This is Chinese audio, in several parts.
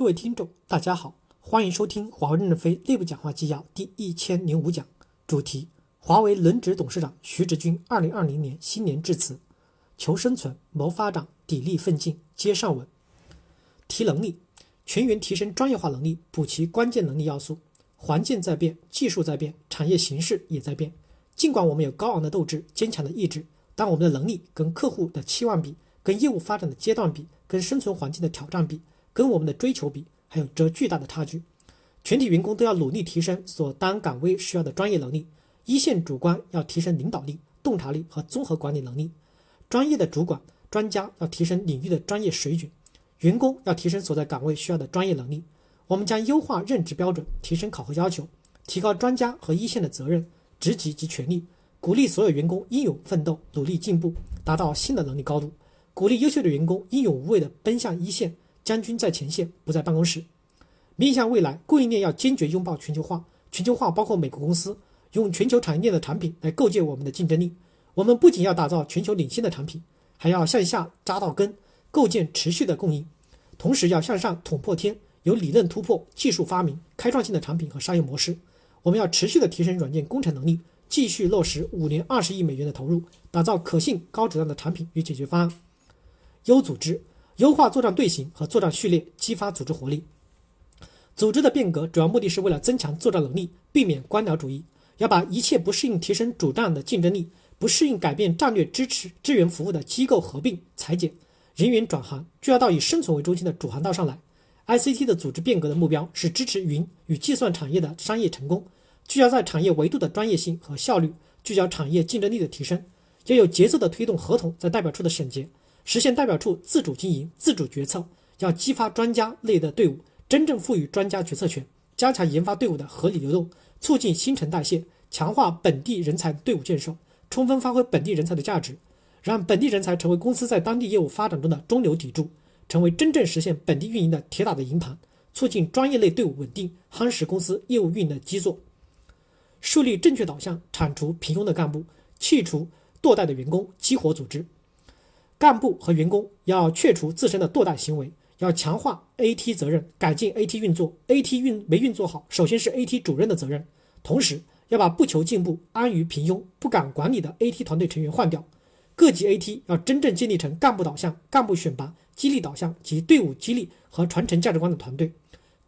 各位听众，大家好，欢迎收听华为任正非内部讲话纪要第一千零五讲，主题：华为轮值董事长徐直军二零二零年新年致辞，求生存、谋发展、砥砺奋进接上文。提能力，全员提升专业化能力，补齐关键能力要素。环境在变，技术在变，产业形势也在变。尽管我们有高昂的斗志、坚强的意志，但我们的能力跟客户的期望比，跟业务发展的阶段比，跟生存环境的挑战比。跟我们的追求比，还有着巨大的差距。全体员工都要努力提升所当岗位需要的专业能力。一线主管要提升领导力、洞察力和综合管理能力；专业的主管、专家要提升领域的专业水准。员工要提升所在岗位需要的专业能力。我们将优化任职标准，提升考核要求，提高专家和一线的责任、职级及权利，鼓励所有员工英勇奋斗、努力进步，达到新的能力高度。鼓励优秀的员工英勇无畏地奔向一线。将军在前线，不在办公室。面向未来，供应链要坚决拥抱全球化。全球化包括美国公司用全球产业链的产品来构建我们的竞争力。我们不仅要打造全球领先的产品，还要向下扎到根，构建持续的供应。同时要向上捅破天，有理论突破、技术发明、开创性的产品和商业模式。我们要持续的提升软件工程能力，继续落实五年二十亿美元的投入，打造可信高质量的产品与解决方案。优组织。优化作战队形和作战序列，激发组织活力。组织的变革主要目的是为了增强作战能力，避免官僚主义。要把一切不适应提升主战的竞争力、不适应改变战略支持支援服务的机构合并裁减，人员转行，就要到以生存为中心的主航道上来。ICT 的组织变革的目标是支持云与计算产业的商业成功，聚焦在产业维度的专业性和效率，聚焦产业竞争力的提升，要有节奏的推动合同在代表处的审结。实现代表处自主经营、自主决策，要激发专家类的队伍，真正赋予专家决策权，加强研发队伍的合理流动，促进新陈代谢，强化本地人才队伍建设，充分发挥本地人才的价值，让本地人才成为公司在当地业务发展中的中流砥柱，成为真正实现本地运营的铁打的营盘，促进专业类队伍稳定，夯实公司业务运营的基座。树立正确导向，铲除平庸的干部，去除堕代的员工，激活组织。干部和员工要去除自身的堕怠行为，要强化 AT 责任，改进 AT 运作。AT 运没运作好，首先是 AT 主任的责任。同时要把不求进步、安于平庸、不敢管理的 AT 团队成员换掉。各级 AT 要真正建立成干部导向、干部选拔、激励导向及队伍激励和传承价值观的团队。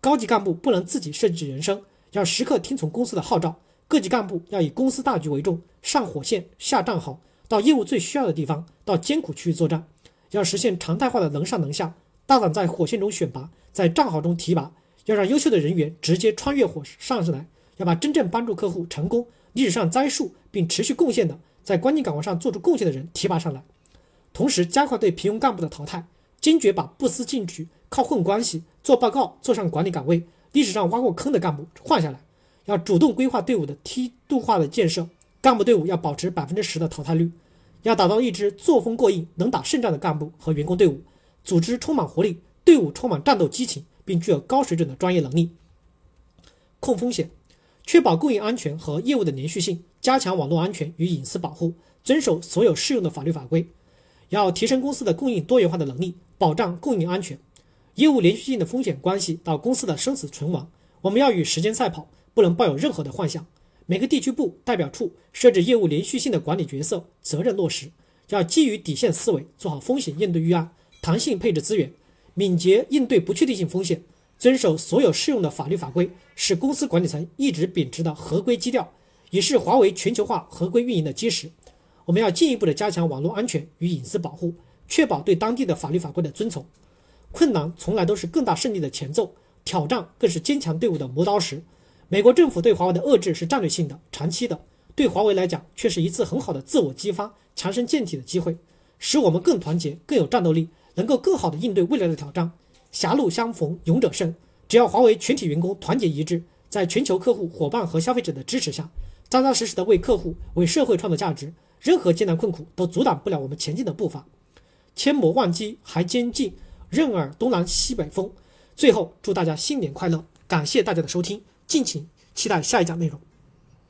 高级干部不能自己设计人生，要时刻听从公司的号召。各级干部要以公司大局为重，上火线、下战壕。到业务最需要的地方，到艰苦区域作战，要实现常态化的能上能下，大胆在火线中选拔，在战壕中提拔，要让优秀的人员直接穿越火上上来，要把真正帮助客户成功、历史上栽树并持续贡献的，在关键岗位上做出贡献的人提拔上来，同时加快对平庸干部的淘汰，坚决把不思进取、靠混关系、做报告、坐上管理岗位、历史上挖过坑的干部换下来，要主动规划队伍的梯度化的建设，干部队伍要保持百分之十的淘汰率。要打造一支作风过硬、能打胜仗的干部和员工队伍，组织充满活力，队伍充满战斗激情，并具有高水准的专业能力。控风险，确保供应安全和业务的连续性，加强网络安全与隐私保护，遵守所有适用的法律法规。要提升公司的供应多元化的能力，保障供应安全。业务连续性的风险关系到公司的生死存亡，我们要与时间赛跑，不能抱有任何的幻想。每个地区部代表处设置业务连续性的管理角色，责任落实，要基于底线思维做好风险应对预案，弹性配置资源，敏捷应对不确定性风险，遵守所有适用的法律法规，是公司管理层一直秉持的合规基调，也是华为全球化合规运营的基石。我们要进一步的加强网络安全与隐私保护，确保对当地的法律法规的遵从。困难从来都是更大胜利的前奏，挑战更是坚强队伍的磨刀石。美国政府对华为的遏制是战略性的、长期的，对华为来讲却是一次很好的自我激发、强身健体的机会，使我们更团结、更有战斗力，能够更好的应对未来的挑战。狭路相逢勇者胜，只要华为全体员工团结一致，在全球客户、伙伴和消费者的支持下，扎扎实实的为客户、为社会创造价值，任何艰难困苦都阻挡不了我们前进的步伐。千磨万击还坚劲，任尔东南西北风。最后，祝大家新年快乐！感谢大家的收听。敬请期待下一讲内容。